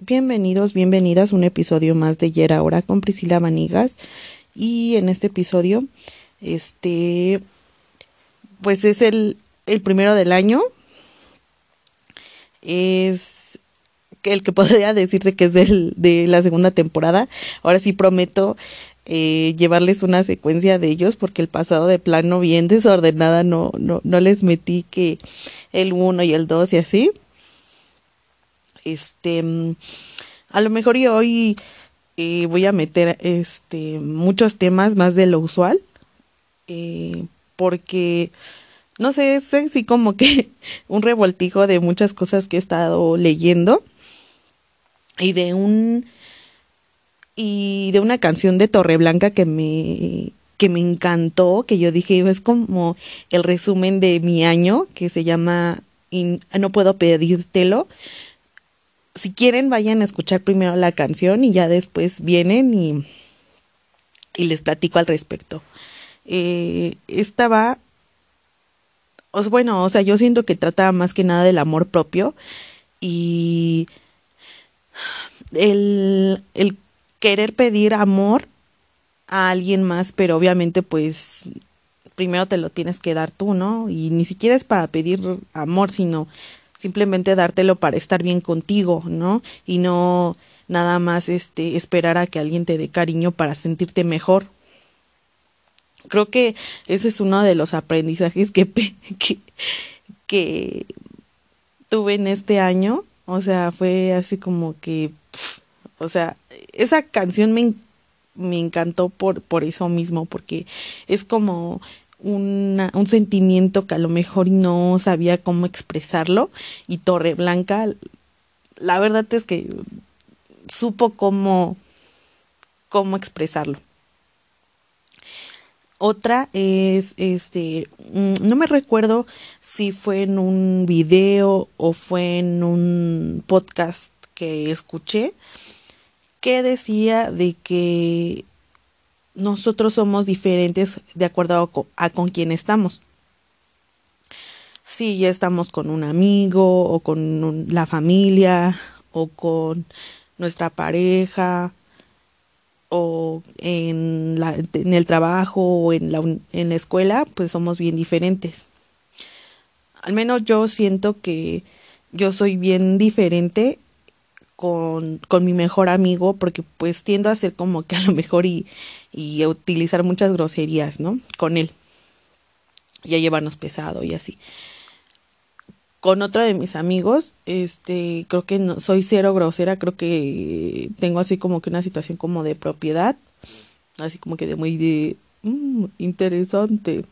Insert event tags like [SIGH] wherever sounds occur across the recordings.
Bienvenidos, bienvenidas a un episodio más de Yera Ahora con Priscila Vanigas. Y en este episodio, este, pues es el, el primero del año. Es el que [LAUGHS] podría decirse que es del, de la segunda temporada. Ahora sí prometo eh, llevarles una secuencia de ellos porque el pasado de plano bien [LAUGHS] desordenada no, no, no les metí que el 1 y el 2 y así. Este, a lo mejor yo hoy eh, voy a meter este muchos temas más de lo usual. Eh, porque no sé, es así como que [LAUGHS] un revoltijo de muchas cosas que he estado leyendo y de un y de una canción de Torreblanca que me que me encantó, que yo dije, es como el resumen de mi año, que se llama No puedo pedírtelo. Si quieren, vayan a escuchar primero la canción y ya después vienen y, y les platico al respecto. Eh, esta va, bueno, o sea, yo siento que trata más que nada del amor propio y el, el querer pedir amor a alguien más, pero obviamente pues primero te lo tienes que dar tú, ¿no? Y ni siquiera es para pedir amor, sino simplemente dártelo para estar bien contigo, ¿no? Y no nada más este esperar a que alguien te dé cariño para sentirte mejor. Creo que ese es uno de los aprendizajes que, [LAUGHS] que, tuve en este año. O sea, fue así como que o sea, esa canción me, me encantó por, por eso mismo, porque es como una, un sentimiento que a lo mejor no sabía cómo expresarlo y Torre Blanca, la verdad es que supo cómo, cómo expresarlo. Otra es, este, mm, no me recuerdo si fue en un video o fue en un podcast que escuché, que decía de que nosotros somos diferentes de acuerdo a, con quién estamos. Si ya estamos con un amigo o con la familia o con nuestra pareja o en, en el trabajo o en la, en la escuela, pues somos bien diferentes. Al menos yo siento que yo soy bien diferente con, con mi mejor amigo porque pues tiendo a ser como que a lo mejor y, y utilizar muchas groserías, ¿no? Con él. Y a llevarnos pesado y así. Con otro de mis amigos, este, creo que no, soy cero grosera, creo que tengo así como que una situación como de propiedad, así como que de muy de mm, interesante.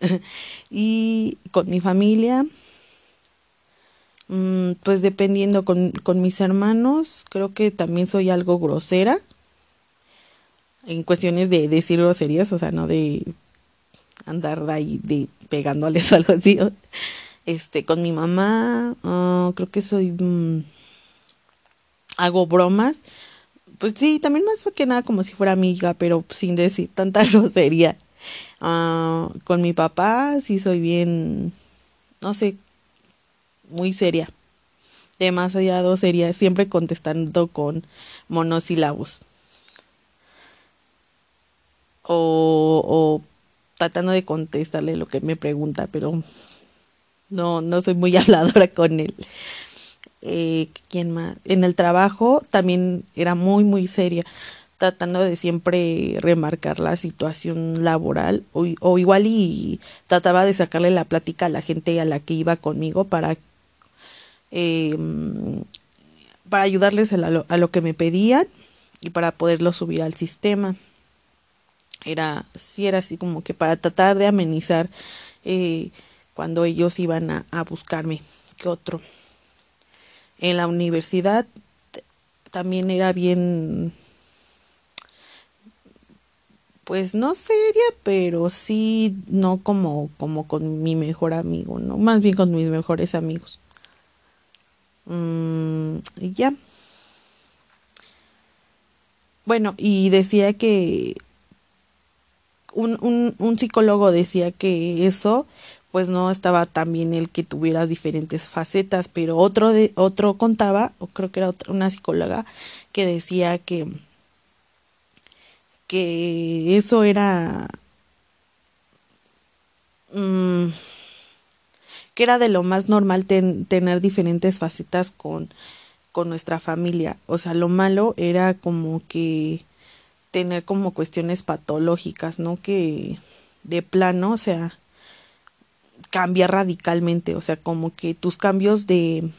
[LAUGHS] y con mi familia, Mm, pues dependiendo con, con mis hermanos, creo que también soy algo grosera en cuestiones de decir groserías, o sea, no de andar ahí de pegándoles o [LAUGHS] algo así. Este, con mi mamá, ah, creo que soy mm, hago bromas. Pues sí, también más que nada como si fuera amiga, pero sin decir tanta [LAUGHS] grosería. Ah, con mi papá sí soy bien, no sé, muy seria. Demasiado seria, siempre contestando con monosílabos. O, tratando de contestarle lo que me pregunta, pero no, no soy muy [LAUGHS] habladora con él. Eh, ¿Quién más? En el trabajo también era muy, muy seria, tratando de siempre remarcar la situación laboral, o, igual y trataba de sacarle la plática a la gente a la que iba conmigo para eh, para ayudarles a a lo, que me pedían y para poderlo subir al sistema. Era, sí era así como que para tratar de amenizar eh, cuando ellos iban a, a buscarme. ¿Qué otro? En la universidad también era bien pues no seria, pero sí no como como con mi mejor amigo, no, más bien con mis mejores amigos. Mm, y ya. Bueno, y decía que un, un, psicólogo decía que eso pues no estaba tan bien el que tuvieras diferentes facetas, pero otro de otro contaba, o creo que era otra, una psicóloga que decía que que eso era mm, que era de lo más normal tener diferentes facetas con con nuestra familia, o sea, lo malo era como que tener como cuestiones patológicas, ¿no? Que de plano, o sea, cambia radicalmente, o sea, como que tus cambios de,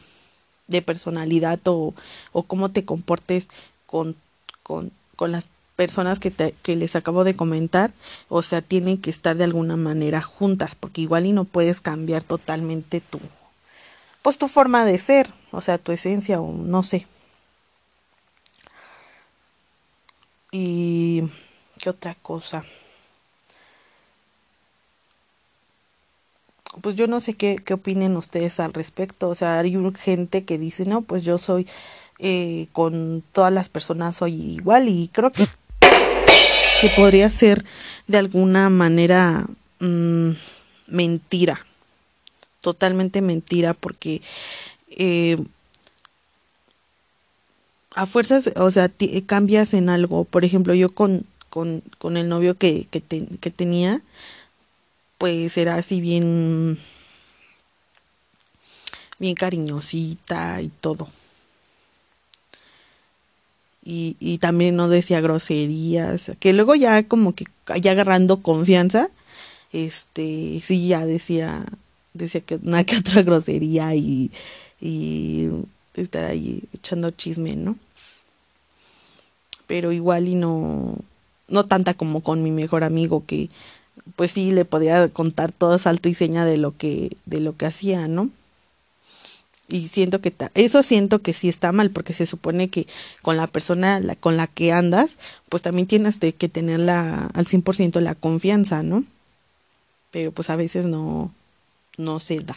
de personalidad o, o cómo te comportes con, con, con las personas que, te, que les acabo de comentar, o sea, tienen que estar de alguna manera juntas, porque igual y no puedes cambiar totalmente tu, pues tu forma de ser, o sea, tu esencia o no sé. Y qué otra cosa. Pues yo no sé qué, qué opinen ustedes al respecto. O sea, hay gente que dice, no, pues yo soy eh, con todas las personas soy igual y creo que, que podría ser de alguna manera mmm, mentira. Totalmente mentira porque eh, a fuerzas, o sea, cambias en algo. Por ejemplo, yo con, con, con el novio que, que, que tenía, pues era así bien, bien cariñosita y todo. Y, y también no decía groserías, que luego ya como que ya agarrando confianza, este, sí ya decía, decía que una que otra [LAUGHS] grosería y estar ahí echando chisme, ¿no? Pero igual y no, no tanta como con mi mejor amigo que pues sí le podía contar todo salto y seña de lo que, de lo que hacía, ¿no? Y siento que eso siento que sí está mal porque se supone que con la persona con la que andas, pues también tienes de que tener la, al 100% la confianza, ¿no? Pero pues a veces no, no se da.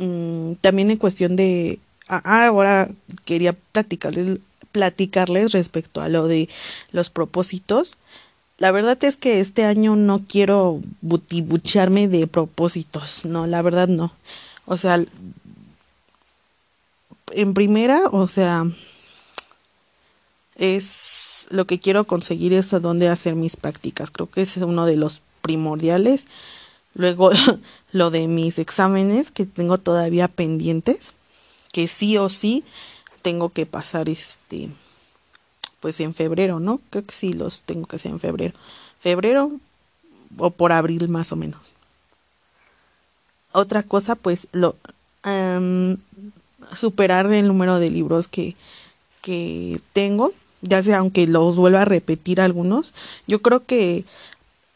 Mm, también en cuestión de... Ah, ah, ahora quería platicarles, platicarles respecto a lo de los propósitos. La verdad es que este año no quiero butibucharme de propósitos, no, la verdad no. O sea, en primera, o sea, es lo que quiero conseguir es a dónde hacer mis prácticas. Creo que es uno de los primordiales. Luego [LAUGHS] lo de mis exámenes que tengo todavía pendientes, que sí o sí tengo que pasar este pues en febrero, ¿no? Creo que sí los tengo que hacer en febrero. Febrero o por abril más o menos. Otra cosa, pues lo superar el número de libros que, que tengo, ya sea aunque los vuelva a repetir algunos. Yo creo que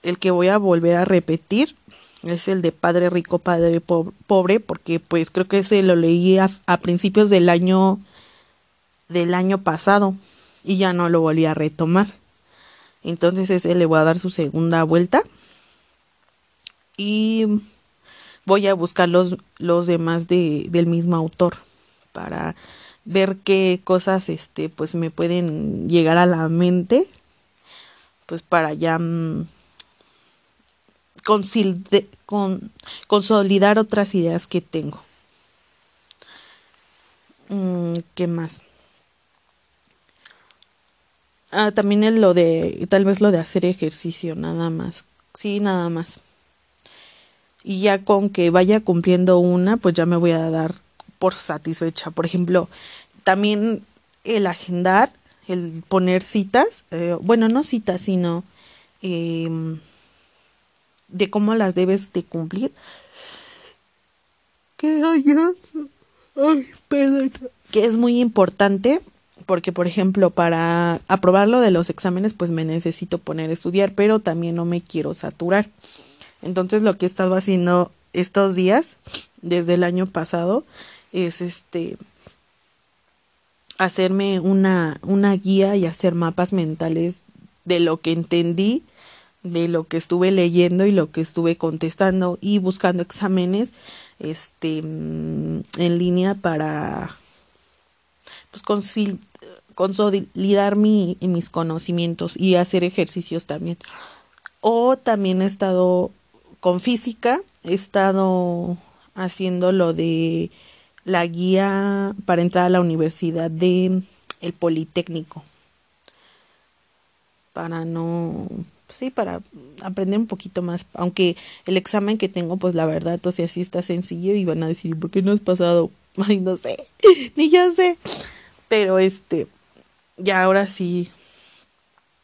el que voy a volver a repetir es el de Padre Rico, Padre Pobre, porque pues creo que ese lo leí a, principios del año del año pasado y ya no lo volví a retomar. Entonces ese le voy a dar su segunda vuelta y voy a buscar los, los demás de, del mismo autor para ver qué cosas este pues me pueden llegar a la mente pues para ya mm, con, consolidar otras ideas que tengo. Mm, ¿Qué más? Ah, también lo de, tal vez lo de hacer ejercicio, nada más. Sí, nada más. Y ya con que vaya cumpliendo una, pues ya me voy a dar por satisfecha. Por ejemplo, también el agendar, el poner citas, eh, bueno, no citas, sino eh, de cómo las debes de cumplir. Que, ay, perdón. que es muy importante porque, por ejemplo, para aprobar lo de los exámenes, pues me necesito poner a estudiar, pero también no me quiero saturar. Entonces, lo que he estado haciendo estos días, desde el año pasado, es este hacerme una, una guía y hacer mapas mentales de lo que entendí de lo que estuve leyendo y lo que estuve contestando y buscando exámenes este mm, en línea para pues consolidar mi, mis conocimientos y hacer ejercicios también. O también he estado con física he estado haciendo lo de la guía para entrar a la universidad de el Politécnico. Para no sí para aprender un poquito más aunque el examen que tengo pues la verdad o sea sí está sencillo y van a decir ¿por qué no has pasado? [LAUGHS] ay no sé [LAUGHS] ni ya sé pero este ya ahora sí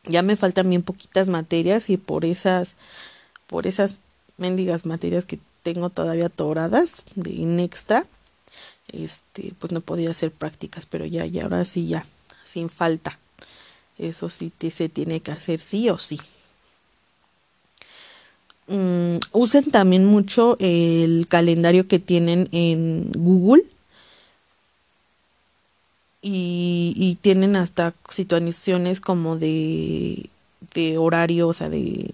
ya me faltan bien poquitas materias y por esas por esas mendigas materias que tengo todavía atoradas de inextra este pues no podía hacer prácticas pero ya ya ahora sí ya sin falta eso sí se tiene que hacer sí o sí mm, usen también mucho el calendario que tienen en Google y, y tienen hasta situaciones como de, de horario, o sea, de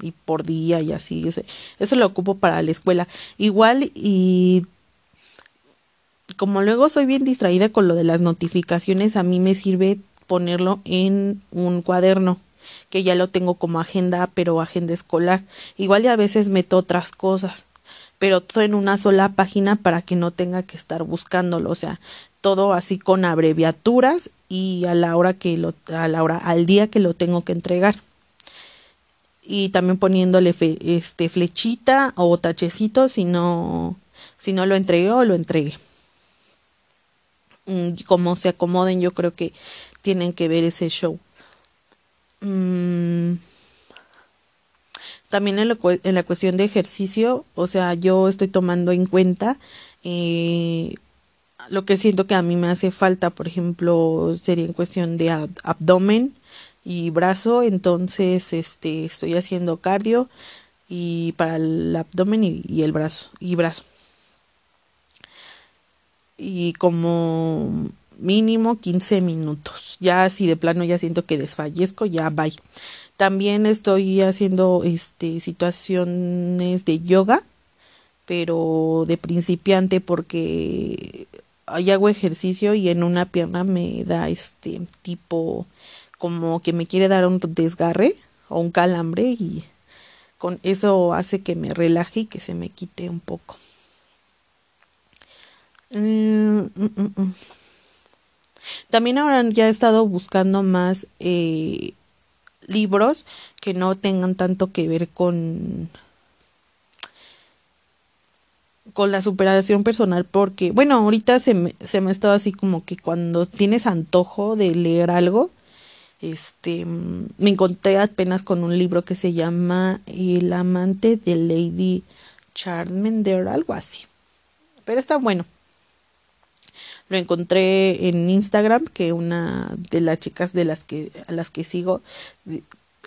y por día y así. Eso lo ocupo para la escuela. Igual y como luego soy bien distraída con lo de las notificaciones, a mí me sirve ponerlo en un cuaderno que ya lo tengo como agenda, pero agenda escolar. Igual y a veces meto otras cosas, pero todo en una sola página para que no tenga que estar buscándolo, o sea, todo así con abreviaturas y a la hora que lo a la hora al día que lo tengo que entregar. Y también poniéndole este flechita o tachecito si no si no lo entregué o lo entregué. Mm, como se acomoden yo creo que tienen que ver ese show mm, también en, la cuestión de ejercicio o sea yo estoy tomando en cuenta eh, lo que siento que a mí me hace falta por ejemplo sería en cuestión de abdomen y brazo, entonces este estoy haciendo cardio y para el abdomen y, el brazo y brazo. Y como mínimo 15 minutos. Ya si de plano ya siento que desfallezco, ya bye. También estoy haciendo este situaciones de yoga, pero de principiante porque ahí hago ejercicio y en una pierna me da este tipo como que me quiere dar un desgarre o un calambre y con eso hace que me relaje y que se me quite un poco. Mm, mm, mm, También ahora ya he estado buscando más eh, libros que no tengan tanto que ver con con la superación personal porque bueno ahorita se me, se me ha estado así como que cuando tienes antojo de leer algo este me encontré apenas con un libro que se llama El amante de Lady Charmander, algo así. Pero está bueno. Lo encontré en Instagram, que una de las chicas de las que a las que sigo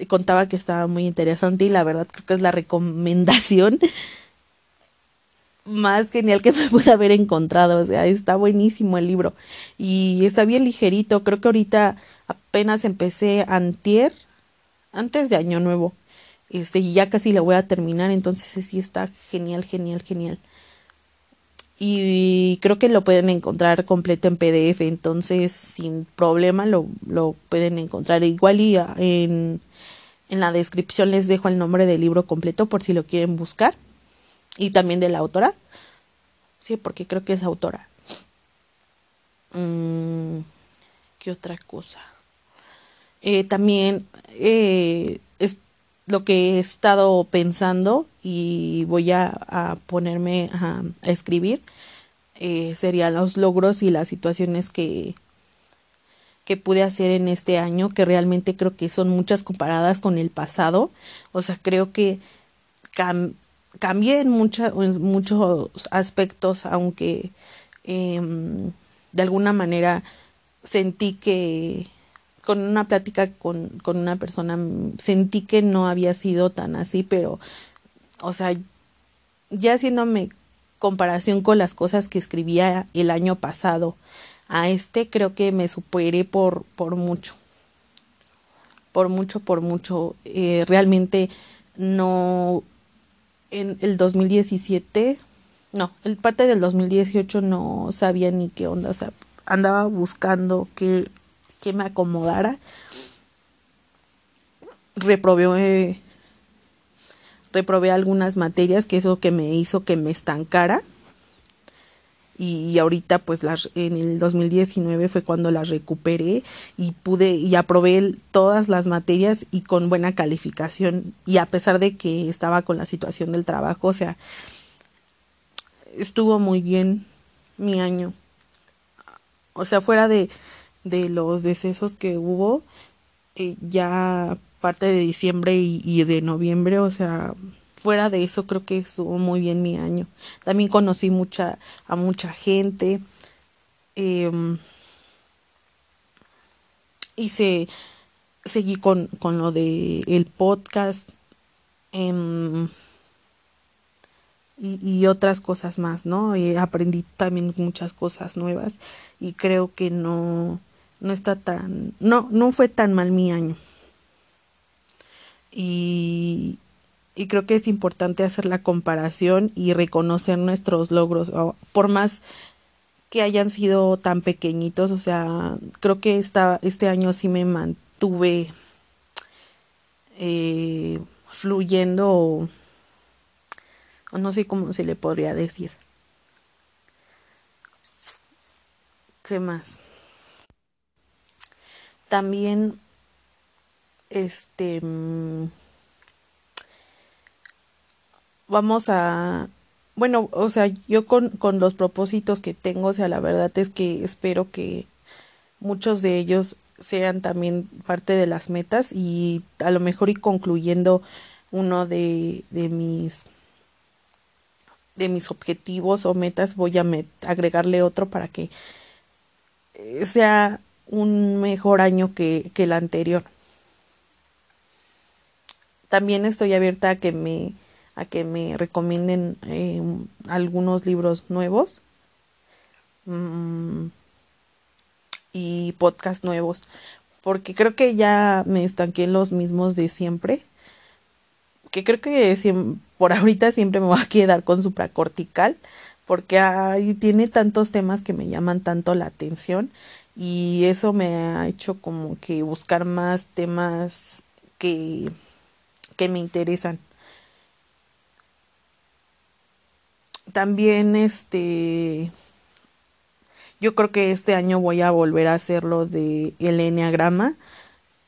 contaba que estaba muy interesante y la verdad creo que es la recomendación [LAUGHS] más genial que me pude haber encontrado. O sea, está buenísimo el libro. Y está bien ligerito. Creo que ahorita apenas empecé antier, antes de Año Nuevo. Este, y ya casi lo voy a terminar. Entonces sí está genial, genial, genial. Y creo que lo pueden encontrar completo en PDF. Entonces, sin problema lo, lo pueden encontrar. Igual y ah, en, en la descripción les dejo el nombre del libro completo por si lo quieren buscar y también de la autora. Sí, porque creo que es autora. Mm, ¿Qué otra cosa? Eh, también eh, lo que he estado pensando y voy a, ponerme a, escribir eh, serían los logros y las situaciones que, que pude hacer en este año, que realmente creo que son muchas comparadas con el pasado. O sea, creo que cambié en, muchos aspectos, aunque em, de alguna manera sentí que con una plática con, con una persona sentí que no había sido tan así, pero, o sea, ya haciéndome comparación con las cosas que escribía el año pasado a este, creo que me superé por, por mucho. Por mucho, por mucho. Eh, realmente no en el 2017, no, el parte del 2018 no sabía ni qué onda, o sea, andaba buscando que, que me acomodara. Reprobé reprobé algunas materias, que eso que me hizo que me estancara. Y, ahorita pues las, en el 2019 fue cuando las recuperé y pude y aprobé todas las materias y con buena calificación y a pesar de que estaba con la situación del trabajo, o sea, estuvo muy bien mi año. O sea, fuera de, de los decesos que hubo, eh, ya parte de diciembre y, de noviembre, o sea, fuera de eso creo que estuvo muy bien mi año. También conocí mucha, a mucha gente. Eh, hice, seguí con, con lo de el podcast. Eh, y, otras cosas más, ¿no? Aprendí también muchas cosas nuevas y creo que no, no está tan, no, no fue tan mal mi año. Y, y creo que es importante hacer la comparación y reconocer nuestros logros, por más que hayan sido tan pequeñitos, o sea, creo que esta, este año sí me mantuve eh, fluyendo no sé cómo se le podría decir. ¿Qué más? También, este, mm, vamos a, bueno, o sea, yo con, con los propósitos que tengo, o sea, la verdad es que espero que muchos de ellos sean también parte de las metas y a lo mejor y concluyendo uno de, de mis de mis objetivos o metas voy a agregarle otro para que eh, sea un mejor año que, que el anterior. También estoy abierta a que me a que me recomienden eh, algunos libros nuevos mm, y podcast nuevos porque creo que ya me estanqué los mismos de siempre que creo que por ahorita siempre me voy a quedar con supracortical porque ahí tiene tantos temas que me llaman tanto la atención y eso me ha hecho como que buscar más temas que, que me interesan. También este yo creo que este año voy a volver a hacerlo de el enneagrama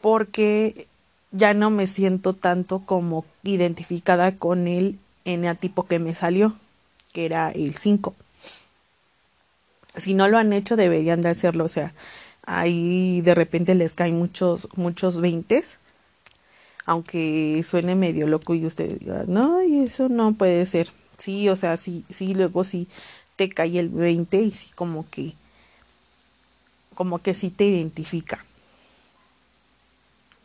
porque ya no me siento tanto como identificada con el eneatipo que me salió, que era el 5. Si no lo han hecho, deberían de hacerlo. O sea, ahí de repente les caen muchos, muchos veintes. Aunque suene medio loco y ustedes digan, no, y eso no puede ser. Sí, o sea, sí, sí, luego sí te cae el 20 y sí como que, como que sí te identifica.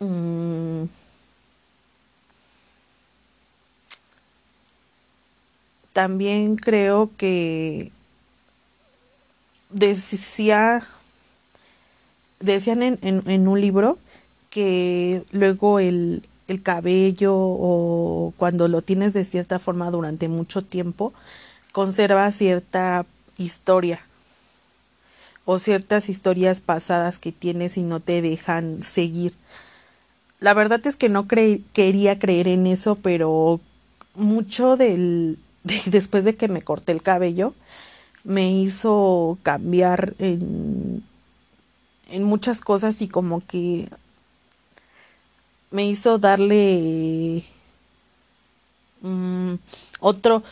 Mm. También creo que decía, decían en, en, un libro que luego el, el cabello o cuando lo tienes de cierta forma durante mucho tiempo, conserva cierta historia o ciertas historias pasadas que tienes y no te dejan seguir. La verdad es que no quería creer en eso, pero mucho del, [LAUGHS] después de que me corté el cabello, me hizo cambiar en, en muchas cosas y como que me hizo darle mm, otro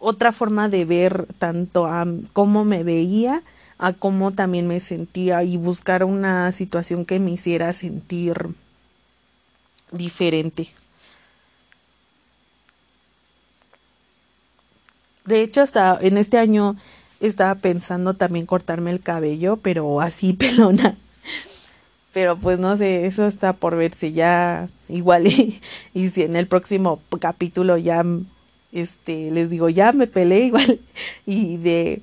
otra forma de ver tanto a cómo me veía a cómo también me sentía y buscar una situación que me hiciera sentir diferente. De hecho, hasta en este año estaba pensando también cortarme el cabello, pero así [LAUGHS] pelona. Pero pues no sé, eso está por verse ya igual y, si en el próximo capítulo ya este les digo ya me peleé igual [LAUGHS] y de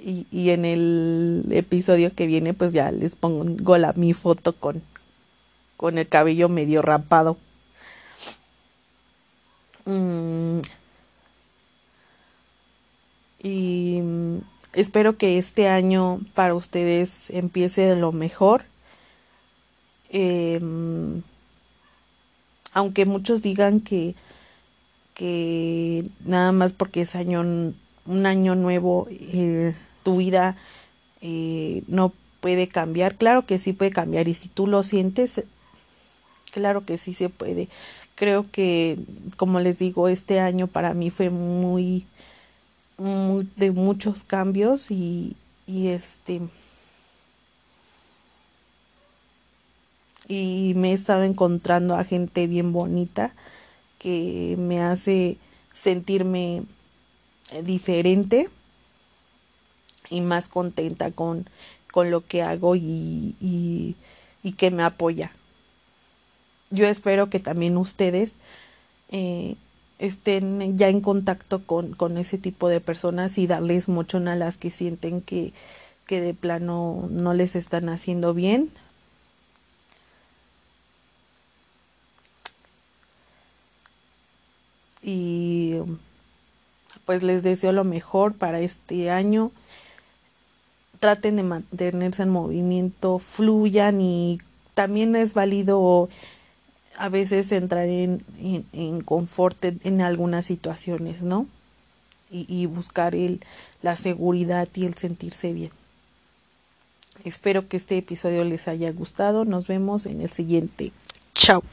y, y en el episodio que viene pues ya les pongo la mi foto con con el cabello medio rapado. Mm. Y espero que este año para ustedes empiece de lo mejor. Em, aunque muchos digan que, que nada más porque es año un año nuevo eh, tu vida eh, no puede cambiar claro que sí puede cambiar y si tú lo sientes claro que sí se puede creo que como les digo este año para mí fue muy, de muchos cambios y, y este y me he estado encontrando a gente bien bonita que me hace sentirme diferente y más contenta con, con lo que hago y, y, y, que me apoya. Yo espero que también ustedes eh, estén ya en contacto con, con, ese tipo de personas y darles mucho a las que sienten que, que de plano no les están haciendo bien y pues les deseo lo mejor para este año. Traten de mantenerse en movimiento, fluyan y también es válido a veces entrar en, en, confort en algunas situaciones, ¿no? Y, y buscar el, la seguridad y el sentirse bien. Espero que este episodio les haya gustado. Nos vemos en el siguiente. Chao.